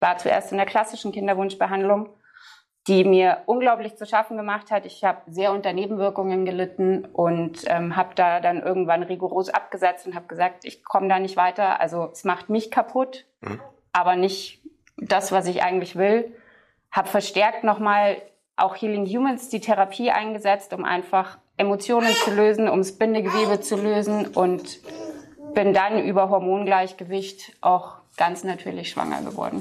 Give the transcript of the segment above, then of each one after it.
war zuerst in der klassischen Kinderwunschbehandlung, die mir unglaublich zu schaffen gemacht hat. Ich habe sehr unter Nebenwirkungen gelitten und ähm, habe da dann irgendwann rigoros abgesetzt und habe gesagt, ich komme da nicht weiter. Also es macht mich kaputt, mhm. aber nicht das, was ich eigentlich will. Habe verstärkt nochmal auch Healing Humans die Therapie eingesetzt, um einfach Emotionen zu lösen, ums Bindegewebe zu lösen und bin dann über Hormongleichgewicht auch ganz natürlich schwanger geworden.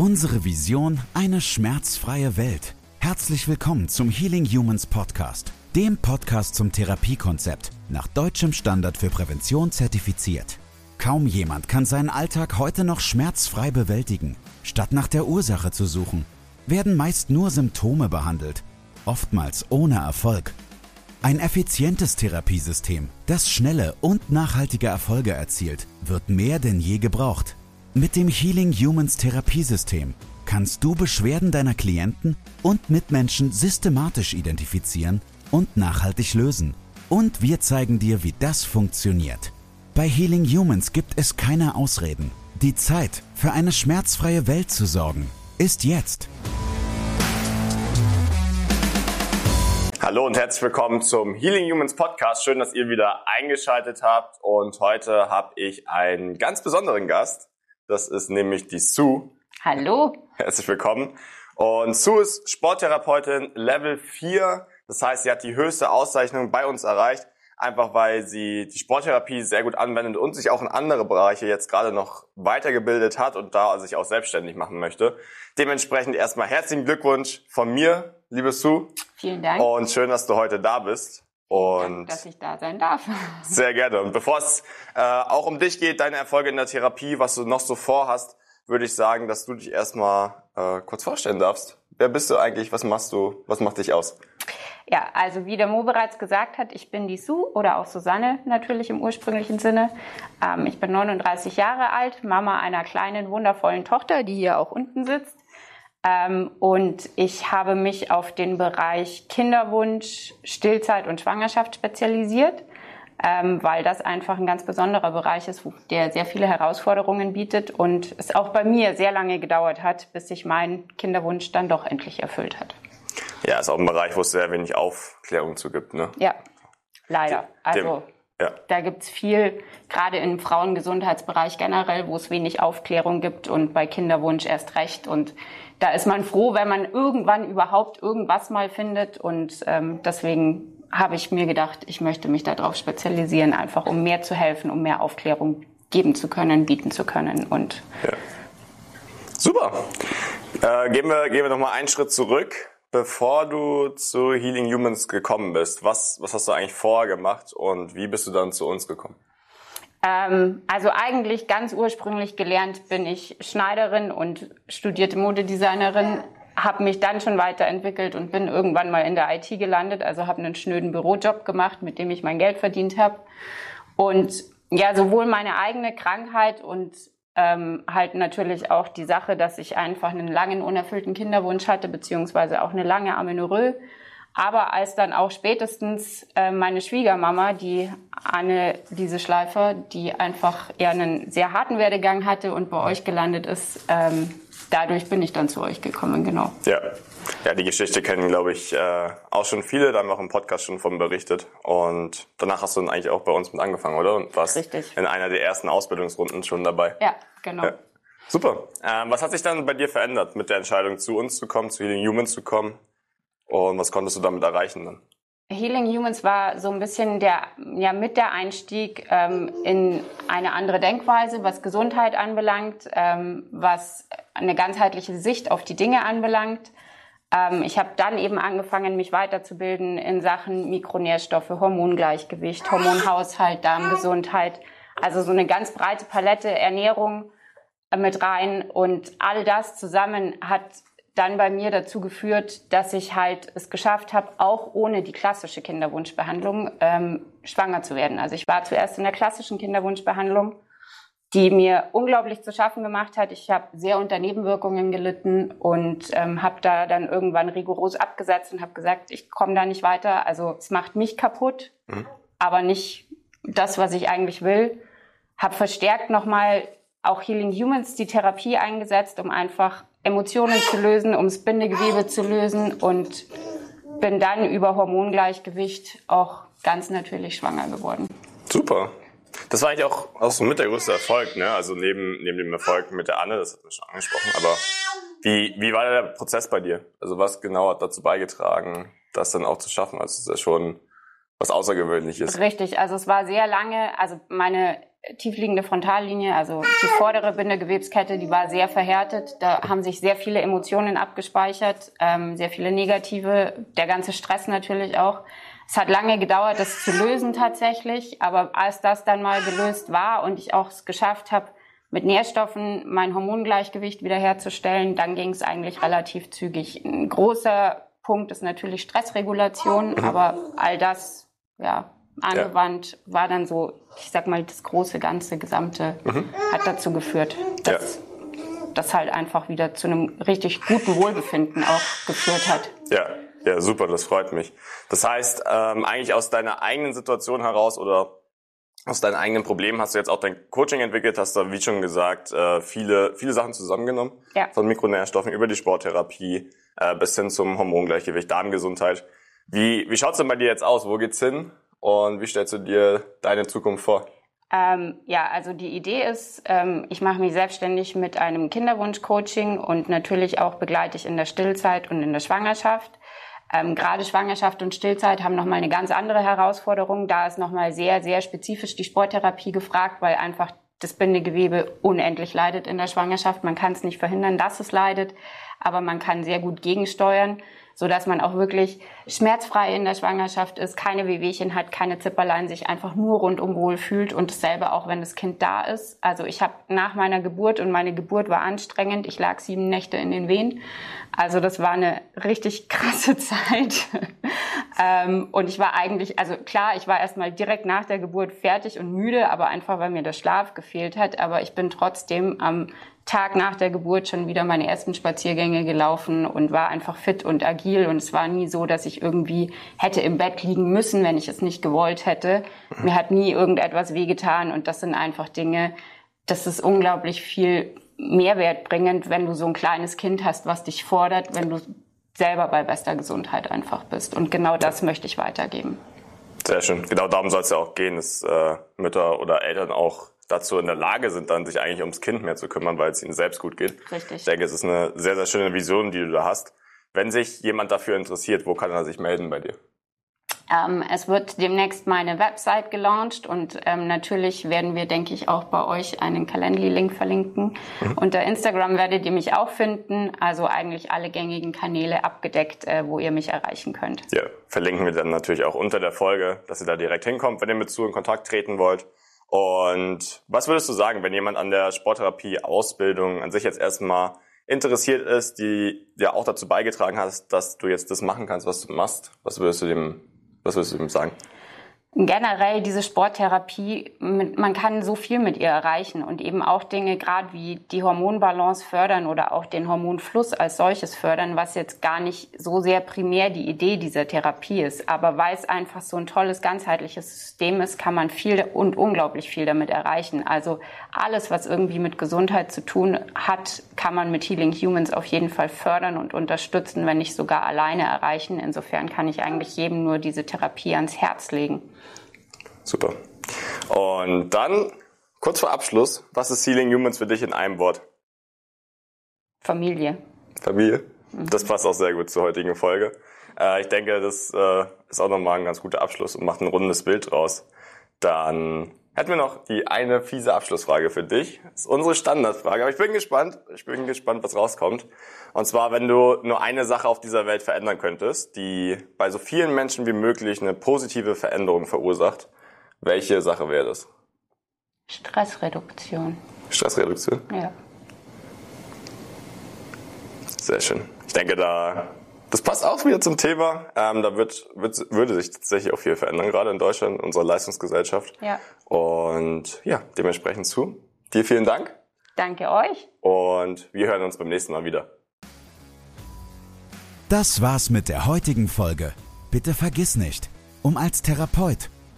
Unsere Vision, eine schmerzfreie Welt. Herzlich willkommen zum Healing Humans Podcast, dem Podcast zum Therapiekonzept, nach deutschem Standard für Prävention zertifiziert. Kaum jemand kann seinen Alltag heute noch schmerzfrei bewältigen. Statt nach der Ursache zu suchen, werden meist nur Symptome behandelt, oftmals ohne Erfolg. Ein effizientes Therapiesystem, das schnelle und nachhaltige Erfolge erzielt, wird mehr denn je gebraucht. Mit dem Healing Humans Therapiesystem kannst du Beschwerden deiner Klienten und Mitmenschen systematisch identifizieren und nachhaltig lösen. Und wir zeigen dir, wie das funktioniert. Bei Healing Humans gibt es keine Ausreden. Die Zeit, für eine schmerzfreie Welt zu sorgen, ist jetzt. Hallo und herzlich willkommen zum Healing Humans Podcast. Schön, dass ihr wieder eingeschaltet habt. Und heute habe ich einen ganz besonderen Gast. Das ist nämlich die Sue. Hallo. Herzlich willkommen. Und Sue ist Sporttherapeutin Level 4. Das heißt, sie hat die höchste Auszeichnung bei uns erreicht einfach weil sie die Sporttherapie sehr gut anwendet und sich auch in andere Bereiche jetzt gerade noch weitergebildet hat und da sich auch selbstständig machen möchte. Dementsprechend erstmal herzlichen Glückwunsch von mir, liebe Sue. Vielen Dank. Und schön, dass du heute da bist. Und dass ich da sein darf. Sehr gerne. Und bevor es äh, auch um dich geht, deine Erfolge in der Therapie, was du noch so vorhast, würde ich sagen, dass du dich erstmal äh, kurz vorstellen darfst. Wer bist du eigentlich? Was machst du? Was macht dich aus? Ja, also wie der Mo bereits gesagt hat, ich bin die Sue oder auch Susanne natürlich im ursprünglichen Sinne. Ähm, ich bin 39 Jahre alt, Mama einer kleinen, wundervollen Tochter, die hier auch unten sitzt. Ähm, und ich habe mich auf den Bereich Kinderwunsch, Stillzeit und Schwangerschaft spezialisiert, ähm, weil das einfach ein ganz besonderer Bereich ist, der sehr viele Herausforderungen bietet und es auch bei mir sehr lange gedauert hat, bis sich mein Kinderwunsch dann doch endlich erfüllt hat. Ja, ist auch ein Bereich, wo es sehr wenig Aufklärung zu gibt, ne? Ja, leider. Also ja. da gibt's viel, gerade im Frauengesundheitsbereich generell, wo es wenig Aufklärung gibt und bei Kinderwunsch erst recht. Und da ist man froh, wenn man irgendwann überhaupt irgendwas mal findet. Und ähm, deswegen habe ich mir gedacht, ich möchte mich darauf spezialisieren, einfach um mehr zu helfen, um mehr Aufklärung geben zu können, bieten zu können. Und ja. Super. Äh, gehen wir, gehen wir noch mal einen Schritt zurück. Bevor du zu Healing Humans gekommen bist, was, was hast du eigentlich vorher gemacht und wie bist du dann zu uns gekommen? Ähm, also eigentlich ganz ursprünglich gelernt bin ich Schneiderin und studierte Modedesignerin, habe mich dann schon weiterentwickelt und bin irgendwann mal in der IT gelandet, also habe einen schnöden Bürojob gemacht, mit dem ich mein Geld verdient habe. Und ja, sowohl meine eigene Krankheit und ähm, halt natürlich auch die Sache, dass ich einfach einen langen unerfüllten Kinderwunsch hatte, beziehungsweise auch eine lange Amenorrhoe. Aber als dann auch spätestens äh, meine Schwiegermama, die Anne, diese Schleifer, die einfach eher einen sehr harten Werdegang hatte und bei euch gelandet ist, ähm, dadurch bin ich dann zu euch gekommen, genau. Ja, ja die Geschichte kennen, glaube ich, äh, auch schon viele, da haben wir auch im Podcast schon von berichtet. Und danach hast du dann eigentlich auch bei uns mit angefangen, oder? Und warst Richtig. in einer der ersten Ausbildungsrunden schon dabei. Ja, genau. Ja. Super. Ähm, was hat sich dann bei dir verändert mit der Entscheidung, zu uns zu kommen, zu Healing Humans zu kommen? Und was konntest du damit erreichen dann? Healing Humans war so ein bisschen der, ja, mit der Einstieg ähm, in eine andere Denkweise, was Gesundheit anbelangt, ähm, was eine ganzheitliche Sicht auf die Dinge anbelangt. Ähm, ich habe dann eben angefangen, mich weiterzubilden in Sachen Mikronährstoffe, Hormongleichgewicht, Hormonhaushalt, Darmgesundheit. Also so eine ganz breite Palette Ernährung äh, mit rein. Und all das zusammen hat dann bei mir dazu geführt, dass ich halt es geschafft habe, auch ohne die klassische Kinderwunschbehandlung ähm, schwanger zu werden. Also ich war zuerst in der klassischen Kinderwunschbehandlung, die mir unglaublich zu schaffen gemacht hat. Ich habe sehr unter Nebenwirkungen gelitten und ähm, habe da dann irgendwann rigoros abgesetzt und habe gesagt, ich komme da nicht weiter. Also es macht mich kaputt, mhm. aber nicht das, was ich eigentlich will. Habe verstärkt nochmal auch Healing Humans die Therapie eingesetzt, um einfach Emotionen zu lösen, ums Bindegewebe zu lösen und bin dann über Hormongleichgewicht auch ganz natürlich schwanger geworden. Super. Das war eigentlich auch, auch so mit der größte Erfolg, ne? Also neben, neben dem Erfolg mit der Anne, das hat wir schon angesprochen, aber wie, wie war der Prozess bei dir? Also was genau hat dazu beigetragen, das dann auch zu schaffen? Also es ist ja schon was Außergewöhnliches. Richtig, also es war sehr lange, also meine tiefliegende Frontallinie, also die vordere Bindegewebskette, die war sehr verhärtet. Da haben sich sehr viele Emotionen abgespeichert, ähm, sehr viele negative, der ganze Stress natürlich auch. Es hat lange gedauert, das zu lösen tatsächlich, aber als das dann mal gelöst war und ich auch es geschafft habe, mit Nährstoffen mein Hormongleichgewicht wiederherzustellen, dann ging es eigentlich relativ zügig. Ein großer Punkt ist natürlich Stressregulation, mhm. aber all das, ja, angewandt, ja. war dann so, ich sag mal, das große, ganze, gesamte mhm. hat dazu geführt, dass ja. das halt einfach wieder zu einem richtig guten Wohlbefinden auch geführt hat. Ja, ja, super, das freut mich. Das heißt, ähm, eigentlich aus deiner eigenen Situation heraus oder aus deinen eigenen Problemen hast du jetzt auch dein Coaching entwickelt, hast da, wie schon gesagt, äh, viele, viele Sachen zusammengenommen. Ja. Von Mikronährstoffen über die Sporttherapie äh, bis hin zum Hormongleichgewicht, Darmgesundheit. Wie, wie schaut's denn bei dir jetzt aus? Wo geht's hin? Und wie stellst du dir deine Zukunft vor? Ähm, ja, also die Idee ist, ähm, ich mache mich selbstständig mit einem Kinderwunsch-Coaching und natürlich auch begleite ich in der Stillzeit und in der Schwangerschaft. Ähm, gerade Schwangerschaft und Stillzeit haben nochmal eine ganz andere Herausforderung. Da ist nochmal sehr, sehr spezifisch die Sporttherapie gefragt, weil einfach das Bindegewebe unendlich leidet in der Schwangerschaft. Man kann es nicht verhindern, dass es leidet, aber man kann sehr gut gegensteuern so dass man auch wirklich schmerzfrei in der Schwangerschaft ist, keine Wehwehchen hat, keine Zipperlein, sich einfach nur rundum wohl fühlt und dasselbe auch, wenn das Kind da ist. Also ich habe nach meiner Geburt und meine Geburt war anstrengend. Ich lag sieben Nächte in den Wehen. Also das war eine richtig krasse Zeit. ähm, und ich war eigentlich, also klar, ich war erstmal direkt nach der Geburt fertig und müde, aber einfach, weil mir der Schlaf gefehlt hat. Aber ich bin trotzdem am Tag nach der Geburt schon wieder meine ersten Spaziergänge gelaufen und war einfach fit und agil. Und es war nie so, dass ich irgendwie hätte im Bett liegen müssen, wenn ich es nicht gewollt hätte. Mir hat nie irgendetwas wehgetan. Und das sind einfach Dinge, das ist unglaublich viel Mehrwert bringend, wenn du so ein kleines Kind hast, was dich fordert, wenn du selber bei bester Gesundheit einfach bist. Und genau das möchte ich weitergeben. Sehr schön. Genau darum soll es ja auch gehen, dass äh, Mütter oder Eltern auch dazu in der Lage sind, dann sich eigentlich ums Kind mehr zu kümmern, weil es ihnen selbst gut geht. Richtig. Ich denke, es ist eine sehr, sehr schöne Vision, die du da hast. Wenn sich jemand dafür interessiert, wo kann er sich melden bei dir? Ähm, es wird demnächst meine Website gelauncht und ähm, natürlich werden wir, denke ich, auch bei euch einen Calendly-Link verlinken. Mhm. Unter Instagram werdet ihr mich auch finden, also eigentlich alle gängigen Kanäle abgedeckt, äh, wo ihr mich erreichen könnt. Ja, verlinken wir dann natürlich auch unter der Folge, dass ihr da direkt hinkommt, wenn ihr mit zu in Kontakt treten wollt. Und was würdest du sagen, wenn jemand an der Sporttherapie-Ausbildung an sich jetzt erstmal interessiert ist, die ja auch dazu beigetragen hat, dass du jetzt das machen kannst, was du machst? Was würdest du dem, was würdest du dem sagen? Generell diese Sporttherapie, man kann so viel mit ihr erreichen und eben auch Dinge gerade wie die Hormonbalance fördern oder auch den Hormonfluss als solches fördern, was jetzt gar nicht so sehr primär die Idee dieser Therapie ist. Aber weil es einfach so ein tolles ganzheitliches System ist, kann man viel und unglaublich viel damit erreichen. Also alles, was irgendwie mit Gesundheit zu tun hat, kann man mit Healing Humans auf jeden Fall fördern und unterstützen, wenn nicht sogar alleine erreichen. Insofern kann ich eigentlich jedem nur diese Therapie ans Herz legen. Super. Und dann, kurz vor Abschluss, was ist Healing Humans für dich in einem Wort? Familie. Familie? Mhm. Das passt auch sehr gut zur heutigen Folge. Äh, ich denke, das äh, ist auch nochmal ein ganz guter Abschluss und macht ein rundes Bild draus. Dann hätten wir noch die eine fiese Abschlussfrage für dich. Das ist unsere Standardfrage, aber ich bin gespannt. Ich bin gespannt, was rauskommt. Und zwar, wenn du nur eine Sache auf dieser Welt verändern könntest, die bei so vielen Menschen wie möglich eine positive Veränderung verursacht, welche Sache wäre das? Stressreduktion. Stressreduktion? Ja. Sehr schön. Ich denke, da das passt auch wieder zum Thema. Ähm, da wird, wird, würde sich tatsächlich auch viel verändern, gerade in Deutschland, in unserer Leistungsgesellschaft. Ja. Und ja, dementsprechend zu. Dir vielen Dank. Danke euch. Und wir hören uns beim nächsten Mal wieder. Das war's mit der heutigen Folge. Bitte vergiss nicht, um als Therapeut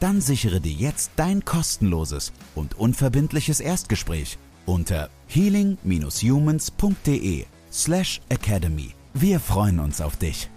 dann sichere dir jetzt dein kostenloses und unverbindliches Erstgespräch unter healing-humans.de slash academy. Wir freuen uns auf dich.